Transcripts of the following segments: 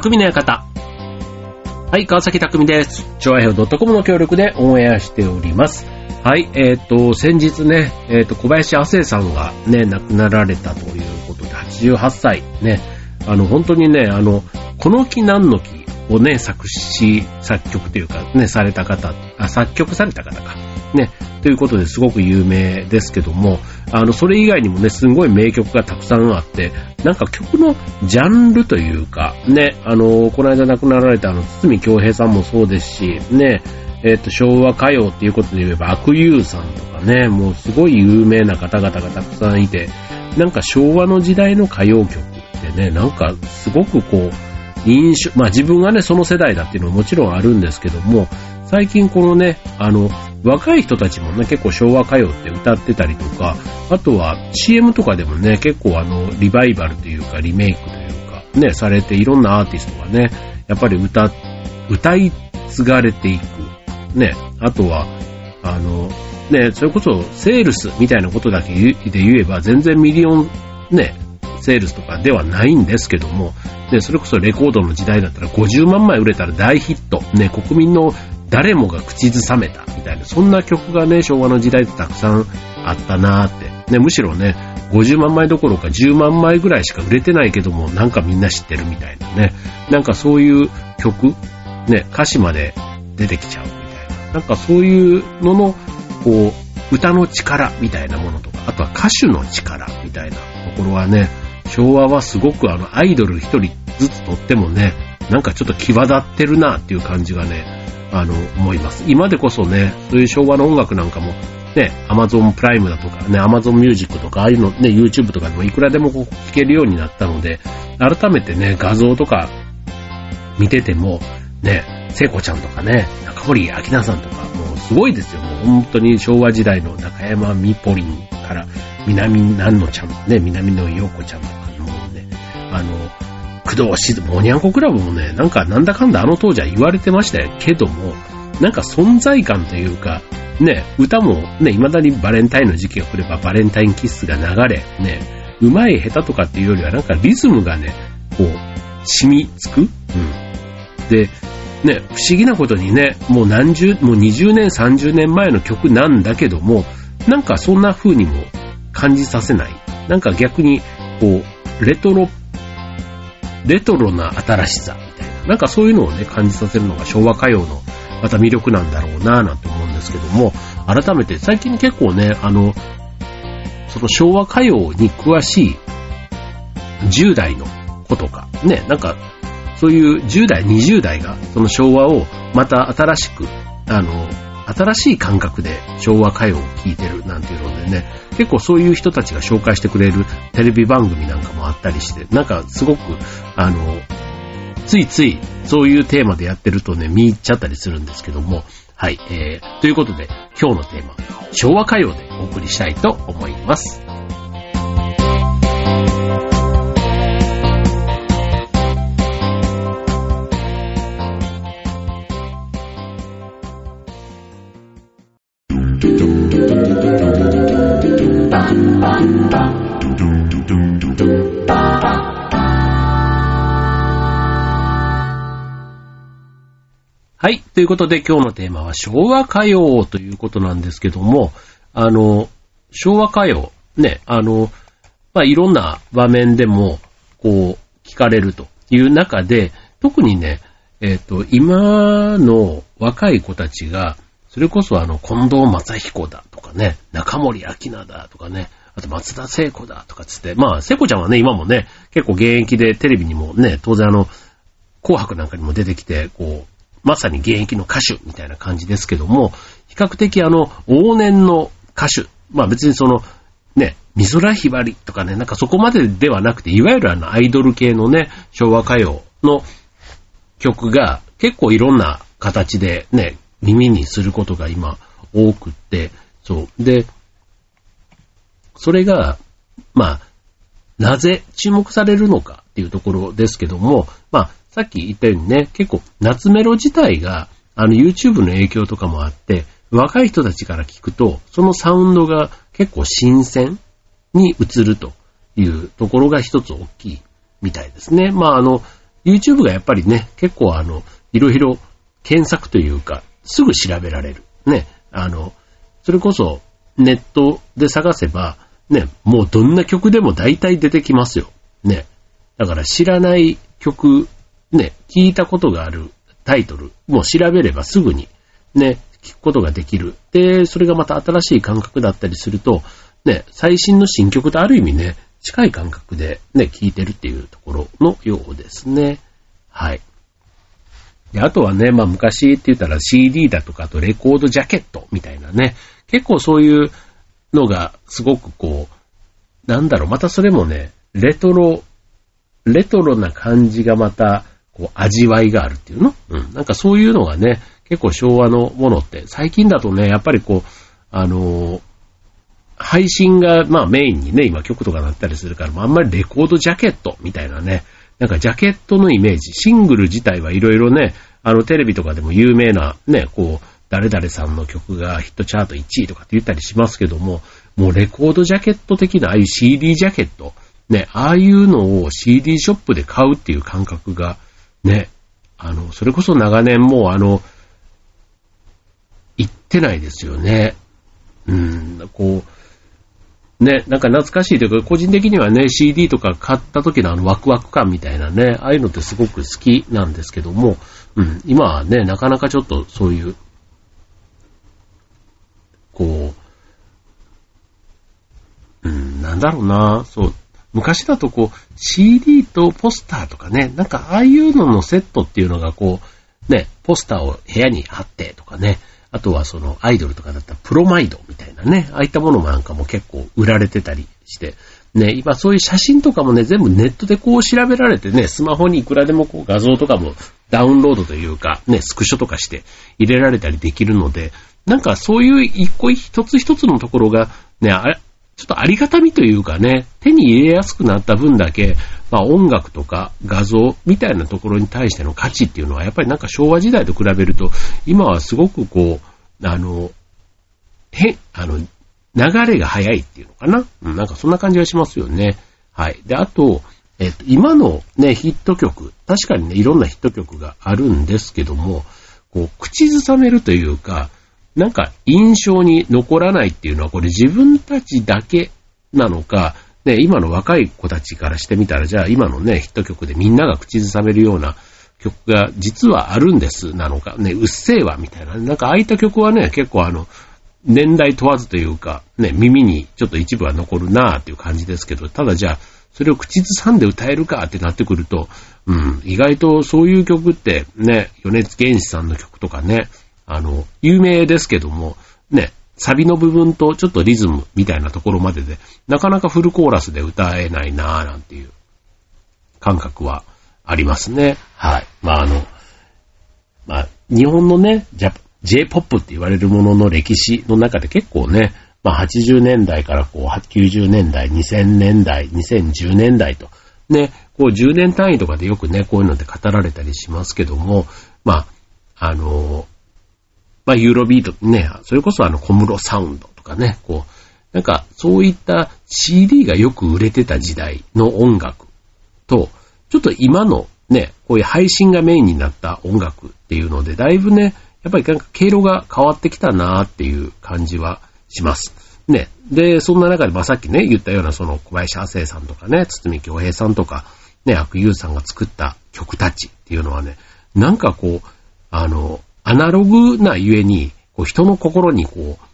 匠の館。はい、川崎匠です。超愛表 .com の協力でオンエアしております。はい、えっ、と、先日ね、えっ、と、小林亜生さんがね、亡くなられたということで、88歳、ね、あの、本当にね、あの、この木何の木をね、作詞、作曲というか、ね、された方、あ、作曲された方か、ね、ということですごく有名ですけども、あの、それ以外にもね、すごい名曲がたくさんあって、なんか曲のジャンルというか、ね、あの、この間亡くなられたあの、堤京平さんもそうですし、ね、えっ、と、昭和歌謡っていうことで言えば、悪友さんとかね、もうすごい有名な方々がたくさんいて、なんか昭和の時代の歌謡曲ってね、なんかすごくこう、印象、まあ自分がね、その世代だっていうのももちろんあるんですけども、最近このね、あの、若い人たちもね、結構昭和歌謡って歌ってたりとか、あとは CM とかでもね、結構あの、リバイバルというか、リメイクというか、ね、されていろんなアーティストがね、やっぱり歌、歌い継がれていく。ね、あとは、あの、ね、それこそセールスみたいなことだけで言えば、全然ミリオン、ね、セールスとかではないんですけども、で、それこそレコードの時代だったら50万枚売れたら大ヒット。ね、国民の誰もが口ずさめたみたいな、そんな曲がね、昭和の時代ってたくさんあったなーって。ね、むしろね、50万枚どころか10万枚ぐらいしか売れてないけども、なんかみんな知ってるみたいなね。なんかそういう曲、ね、歌詞まで出てきちゃうみたいな。なんかそういうのの、こう、歌の力みたいなものとか、あとは歌手の力みたいなところはね、昭和はすごくあの、アイドル一人ずつとってもね、なんかちょっと際立ってるなっていう感じがね、あの、思います。今でこそね、そういう昭和の音楽なんかも、ね、Amazon プライムだとか、ね、Amazon Music とか、ああいうのね、YouTube とかでもいくらでもこう聴けるようになったので、改めてね、画像とか見てても、ね、聖子ちゃんとかね、中森明菜さんとか、もうすごいですよ。もう本当に昭和時代の中山みぽりんから、南南野ちゃん、ね、南野陽子ちゃんとかもうね、あの、工藤静、もにゃんこクラブもね、なんかなんだかんだあの当時は言われてましたけども、なんか存在感というか、ね、歌もね、未だにバレンタインの時期が来ればバレンタインキッスが流れ、ね、うまい下手とかっていうよりはなんかリズムがね、こう、染みつくうん。で、ね、不思議なことにね、もう何十、もう20年、30年前の曲なんだけども、なんかそんな風にも感じさせない。なんか逆に、こう、レトロ、レトロな新しさみたいな。なんかそういうのをね、感じさせるのが昭和歌謡のまた魅力なんだろうなぁなんて思うんですけども、改めて最近結構ね、あの、その昭和歌謡に詳しい10代の子とか、ね、なんかそういう10代、20代がその昭和をまた新しく、あの、新しい感覚で昭和歌謡を聴いてるなんていうのでね、結構そういう人たちが紹介してくれるテレビ番組なんかもあったりして、なんかすごく、あの、ついついそういうテーマでやってるとね、見入っちゃったりするんですけども、はい、えー、ということで今日のテーマ、昭和歌謡でお送りしたいと思います。はい。ということで今日のテーマは昭和歌謡ということなんですけども、あの、昭和歌謡、ね、あの、まあ、いろんな場面でも、こう、聞かれるという中で、特にね、えっ、と、今の若い子たちが、それこそあの、近藤正彦だとかね、中森明菜だとかね、あと松田聖子だとかつって、まあ、聖子ちゃんはね、今もね、結構現役でテレビにもね、当然あの、紅白なんかにも出てきて、こう、まさに現役の歌手みたいな感じですけども、比較的あの、往年の歌手、まあ別にその、ね、美空ひばりとかね、なんかそこまでではなくて、いわゆるあの、アイドル系のね、昭和歌謡の曲が結構いろんな形でね、耳にすることが今多くって、そう。で、それが、まあ、なぜ注目されるのかっていうところですけども、まあ、さっき言ったようにね、結構夏メロ自体が、あの YouTube の影響とかもあって、若い人たちから聞くと、そのサウンドが結構新鮮に映るというところが一つ大きいみたいですね。まああの、YouTube がやっぱりね、結構あの、いろいろ検索というか、すぐ調べられる。ね、あの、それこそネットで探せば、ね、もうどんな曲でも大体出てきますよ。ね。だから知らない曲、ね、聞いたことがあるタイトル、もう調べればすぐに、ね、聞くことができる。で、それがまた新しい感覚だったりすると、ね、最新の新曲とある意味ね、近い感覚でね、聞いてるっていうところのようですね。はい。で、あとはね、まあ昔って言ったら CD だとかあとレコードジャケットみたいなね、結構そういうのがすごくこう、なんだろう、またそれもね、レトロ、レトロな感じがまた、こう、味わいがあるっていうの？うん。なんかそういうのがね、結構昭和のものって、最近だとね、やっぱりこう、あのー、配信が、まあメインにね、今曲とかなったりするから、あんまりレコードジャケットみたいなね、なんかジャケットのイメージ、シングル自体はいろいろね、あのテレビとかでも有名なね、こう、誰々さんの曲がヒットチャート1位とかって言ったりしますけども、もうレコードジャケット的な、ああいう CD ジャケット、ね、ああいうのを CD ショップで買うっていう感覚が、ね、あの、それこそ長年もうあの、行ってないですよね。うん、こう、ね、なんか懐かしいというか、個人的にはね、CD とか買った時のあのワクワク感みたいなね、ああいうのってすごく好きなんですけども、うん、今はね、なかなかちょっとそういうこう、うん、なんだろうな、そう、昔だとこう、CD とポスターとかね、なんかああいうののセットっていうのがこう、ね、ポスターを部屋に貼ってとかね、あとはそのアイドルとかだったらプロマイドみたいなね、ああいったものなんかも結構売られてたりして、ね、今そういう写真とかもね、全部ネットでこう調べられてね、スマホにいくらでもこう画像とかもダウンロードというか、ね、スクショとかして入れられたりできるので、なんかそういう一個一つ一つのところが、ね、ちょっとありがたみというかね、手に入れやすくなった分だけ、まあ音楽とか画像みたいなところに対しての価値っていうのは、やっぱりなんか昭和時代と比べると、今はすごくこう、あの、へ、あの、流れが早いっていうのかな。うん、なんかそんな感じがしますよね。はい。で、あと、えっと、今のね、ヒット曲、確かにね、いろんなヒット曲があるんですけども、こう、口ずさめるというか、なんか印象に残らないっていうのはこれ自分たちだけなのか、ね、今の若い子たちからしてみたら、じゃあ今のね、ヒット曲でみんなが口ずさめるような曲が実はあるんですなのか、ね、うっせぇわみたいな、なんかああいった曲はね、結構あの、年代問わずというか、ね、耳にちょっと一部は残るなぁっていう感じですけど、ただじゃあ、それを口ずさんで歌えるかってなってくると、うん、意外とそういう曲ってね、米津玄師さんの曲とかね、あの、有名ですけども、ね、サビの部分とちょっとリズムみたいなところまでで、なかなかフルコーラスで歌えないなぁなんていう感覚はありますね。はい。まああの、まあ日本のね、J-POP って言われるものの歴史の中で結構ね、まあ80年代からこう90年代、2000年代、2010年代と、ね、こう10年単位とかでよくね、こういうので語られたりしますけども、まあ、あの、まあ、ユーロビートね、それこそあの小室サウンドとかね、こう、なんかそういった CD がよく売れてた時代の音楽と、ちょっと今のね、こういう配信がメインになった音楽っていうので、だいぶね、やっぱりなんか経路が変わってきたなーっていう感じはします。ね。で、そんな中で、まあ、さっきね、言ったようなその小林亜生さんとかね、堤京平さんとか、ね、悪友さんが作った曲たちっていうのはね、なんかこう、あの、アナログなゆえに、こう人の心にこう、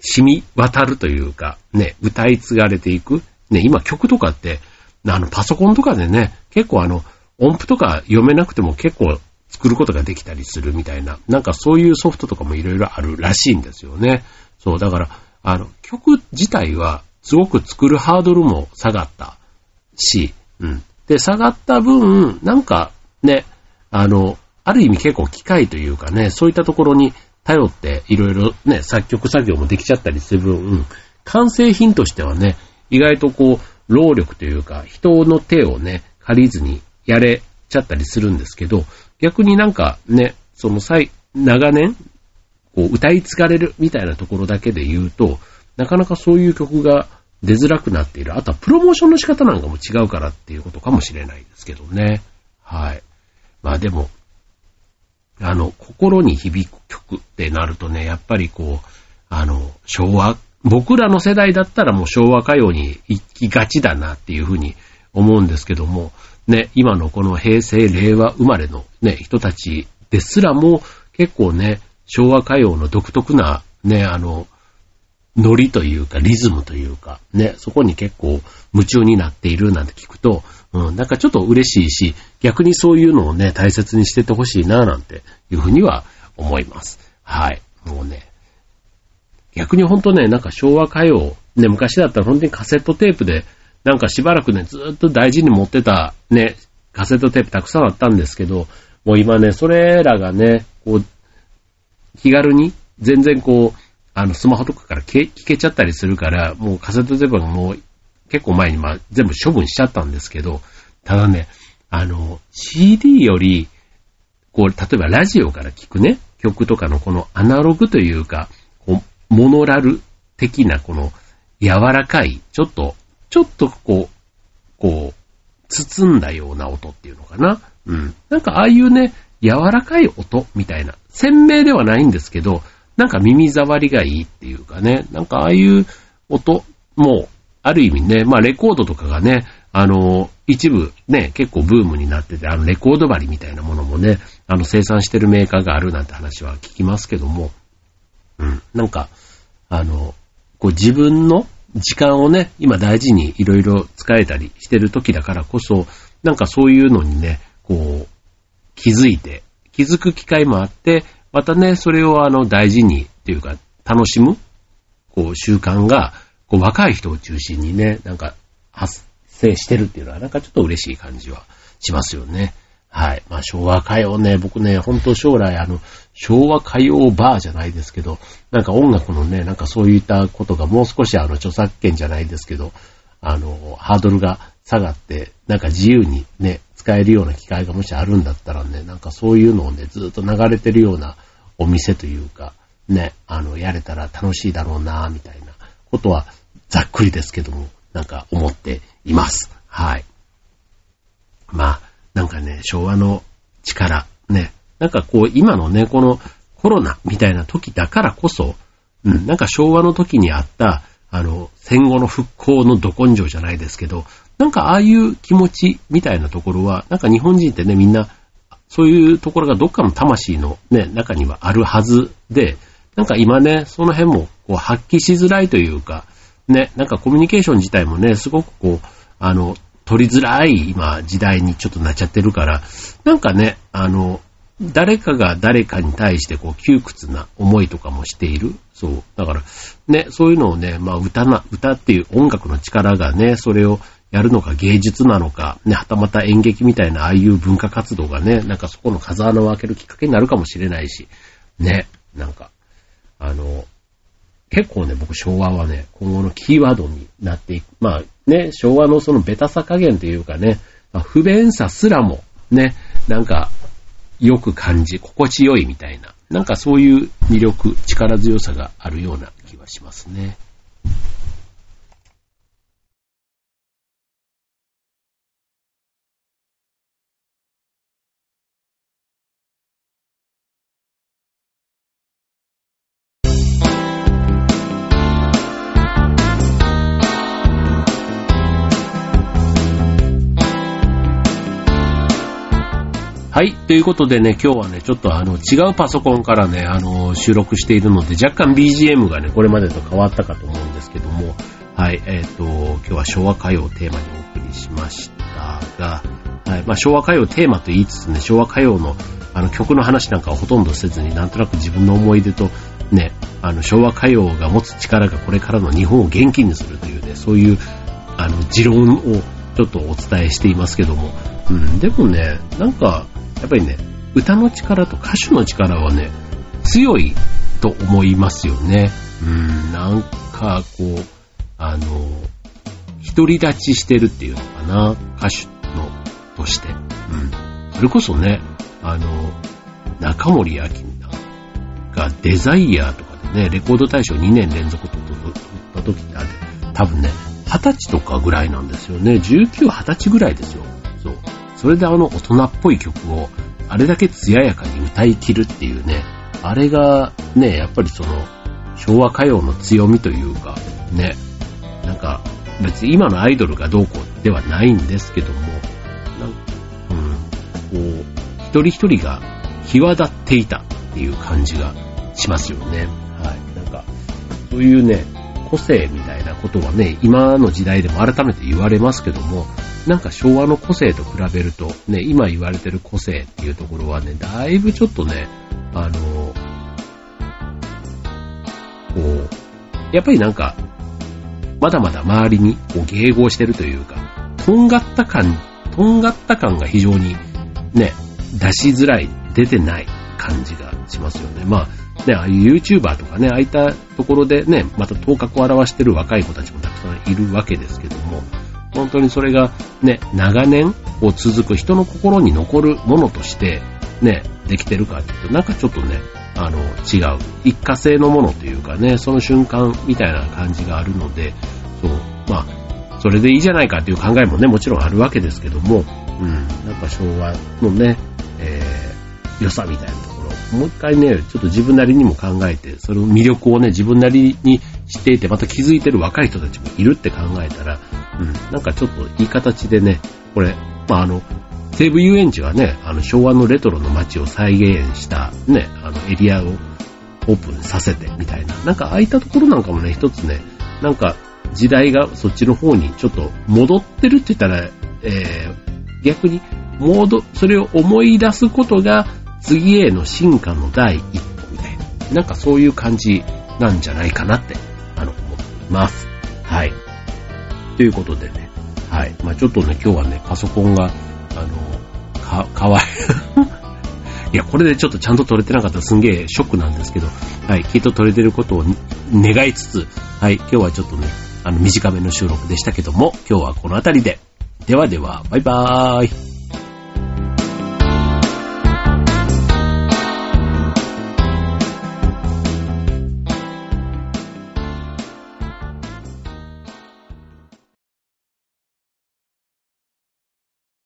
染み渡るというか、ね、歌い継がれていく。ね、今曲とかって、あの、パソコンとかでね、結構あの、音符とか読めなくても結構作ることができたりするみたいな、なんかそういうソフトとかもいろいろあるらしいんですよね。そう、だから、あの、曲自体はすごく作るハードルも下がったし、うん。で、下がった分、なんかね、あの、ある意味結構機械というかね、そういったところに頼っていろいろね、作曲作業もできちゃったりする分、完成品としてはね、意外とこう、労力というか、人の手をね、借りずにやれちゃったりするんですけど、逆になんかね、その際、長年、こう、歌い継がれるみたいなところだけで言うと、なかなかそういう曲が出づらくなっている。あとはプロモーションの仕方なんかも違うからっていうことかもしれないですけどね。はい。まあでも、あの、心に響く曲ってなるとね、やっぱりこう、あの、昭和、僕らの世代だったらもう昭和歌謡に行きがちだなっていうふうに思うんですけども、ね、今のこの平成、令和生まれのね、人たちですらも結構ね、昭和歌謡の独特なね、あの、ノリというか、リズムというか、ね、そこに結構夢中になっているなんて聞くと、うん、なんかちょっと嬉しいし、逆にそういうのをね、大切にしててほしいな、なんていうふうには思います。はい。もうね、逆にほんとね、なんか昭和歌謡、ね、昔だったら本当にカセットテープで、なんかしばらくね、ずっと大事に持ってた、ね、カセットテープたくさんあったんですけど、もう今ね、それらがね、こう、気軽に、全然こう、あの、スマホとかから聞けちゃったりするから、もうカセットテープがもう結構前にまあ全部処分しちゃったんですけど、ただね、あの、CD より、こう、例えばラジオから聞くね、曲とかのこのアナログというか、こう、モノラル的なこの柔らかい、ちょっと、ちょっとこう、こう、包んだような音っていうのかな。うん。なんかああいうね、柔らかい音みたいな。鮮明ではないんですけど、なんか耳障りがいいっていうかね、なんかああいう音も、ある意味ね、まあレコードとかがね、あの、一部ね、結構ブームになってて、あのレコード針みたいなものもね、あの生産してるメーカーがあるなんて話は聞きますけども、うん、なんか、あの、こう自分の時間をね、今大事にいろいろ使えたりしてる時だからこそ、なんかそういうのにね、こう、気づいて、気づく機会もあって、またね、それをあの大事にっていうか、楽しむ、こう習慣が、こう若い人を中心にね、なんか発生してるっていうのはなんかちょっと嬉しい感じはしますよね。はい。まあ昭和歌謡ね、僕ね、本当将来あの、昭和歌謡バーじゃないですけど、なんか音楽のね、なんかそういったことがもう少しあの著作権じゃないですけど、あの、ハードルが下がって、なんか自由にね、使えるような機会がもしあるんだったらね、なんかそういうのをね、ずっと流れてるようなお店というか、ね、あの、やれたら楽しいだろうな、みたいなことは、ざっくりですけども、なんか思っています。はい。まあ、なんかね、昭和の力、ね、なんかこう、今のね、このコロナみたいな時だからこそ、うん、なんか昭和の時にあった、あの、戦後の復興のど根性じゃないですけど、なんかああいう気持ちみたいなところは、なんか日本人ってね、みんな、そういうところがどっかの魂のね、中にはあるはずで、なんか今ね、その辺もこう発揮しづらいというか、ね、なんかコミュニケーション自体もね、すごくこう、あの、取りづらい今時代にちょっとなっちゃってるから、なんかね、あの、誰かが誰かに対してこう窮屈な思いとかもしている。そう。だから、ね、そういうのをね、まあ歌な、歌っていう音楽の力がね、それをやるのか芸術なのか、ね、はたまた演劇みたいなああいう文化活動がね、なんかそこの風穴を開けるきっかけになるかもしれないし、ね、なんか、あの、結構ね、僕昭和はね、今後のキーワードになっていく。まあね、昭和のそのベタさ加減というかね、まあ、不便さすらも、ね、なんか、よく感じ、心地よいみたいな、なんかそういう魅力、力強さがあるような気はしますね。はい。ということでね、今日はね、ちょっとあの、違うパソコンからね、あの、収録しているので、若干 BGM がね、これまでと変わったかと思うんですけども、はい。えっ、ー、と、今日は昭和歌謡をテーマにお送りしましたが、はい。まあ、昭和歌謡テーマと言いつつね、昭和歌謡のあの曲の話なんかはほとんどせずに、なんとなく自分の思い出と、ね、あの、昭和歌謡が持つ力がこれからの日本を元気にするというね、そういう、あの、持論をちょっとお伝えしていますけども、うん、でもね、なんか、やっぱりね、歌の力と歌手の力はね、強いと思いますよね。うん、なんかこう、あの、独り立ちしてるっていうのかな、歌手の、として。うん。それこそね、あの、中森明菜がデザイヤーとかでね、レコード大賞2年連続と取った時ってあれ、多分ね、20歳とかぐらいなんですよね。19、20歳ぐらいですよ。そ。れであの大人っぽい曲をあれだけ艶やかに歌い切るっていうね、あれがね、やっぱりその、昭和歌謡の強みというか、ね、なんか、別に今のアイドルがどうこうではないんですけども、なんかうん、こう、一人一人が際立っていたっていう感じがしますよね。はい。なんか、そういうね、個性みたいなことはね、今の時代でも改めて言われますけども、なんか昭和の個性と比べると、ね、今言われてる個性っていうところはね、だいぶちょっとね、あの、こう、やっぱりなんか、まだまだ周りにこう迎合してるというか、とんがった感、とんがった感が非常にね、出しづらい、出てない感じがしますよね。まあ、ね、ああいう YouTuber とかね、ああいったところでね、また頭角を表してる若い子たちもたくさんいるわけですけど、本当にそれがね、長年を続く人の心に残るものとして、ね、できてるかっていうと、なんかちょっとね、あの、違う。一過性のものというかね、その瞬間みたいな感じがあるので、そう、まあ、それでいいじゃないかっていう考えもね、もちろんあるわけですけども、うん、なんか昭和のね、えー、良さみたいなところ、もう一回ね、ちょっと自分なりにも考えて、その魅力をね、自分なりに知っていて、また気づいてる若い人たちもいるって考えたら、うん、なんかちょっといい形でね、これ、まああの、西武遊園地はね、あの昭和のレトロの街を再現したね、あのエリアをオープンさせてみたいな。なんか空いたところなんかもね、一つね、なんか時代がそっちの方にちょっと戻ってるって言ったら、えー、逆に、戻、それを思い出すことが次への進化の第一歩みたいな。なんかそういう感じなんじゃないかなって、あの、思っています。はい。ということでね。はい。まあちょっとね、今日はね、パソコンが、あの、か、かわいい。いや、これでちょっとちゃんと撮れてなかったらすんげえショックなんですけど、はい、きっと撮れてることを願いつつ、はい、今日はちょっとね、あの、短めの収録でしたけども、今日はこの辺りで。ではでは、バイバーイ。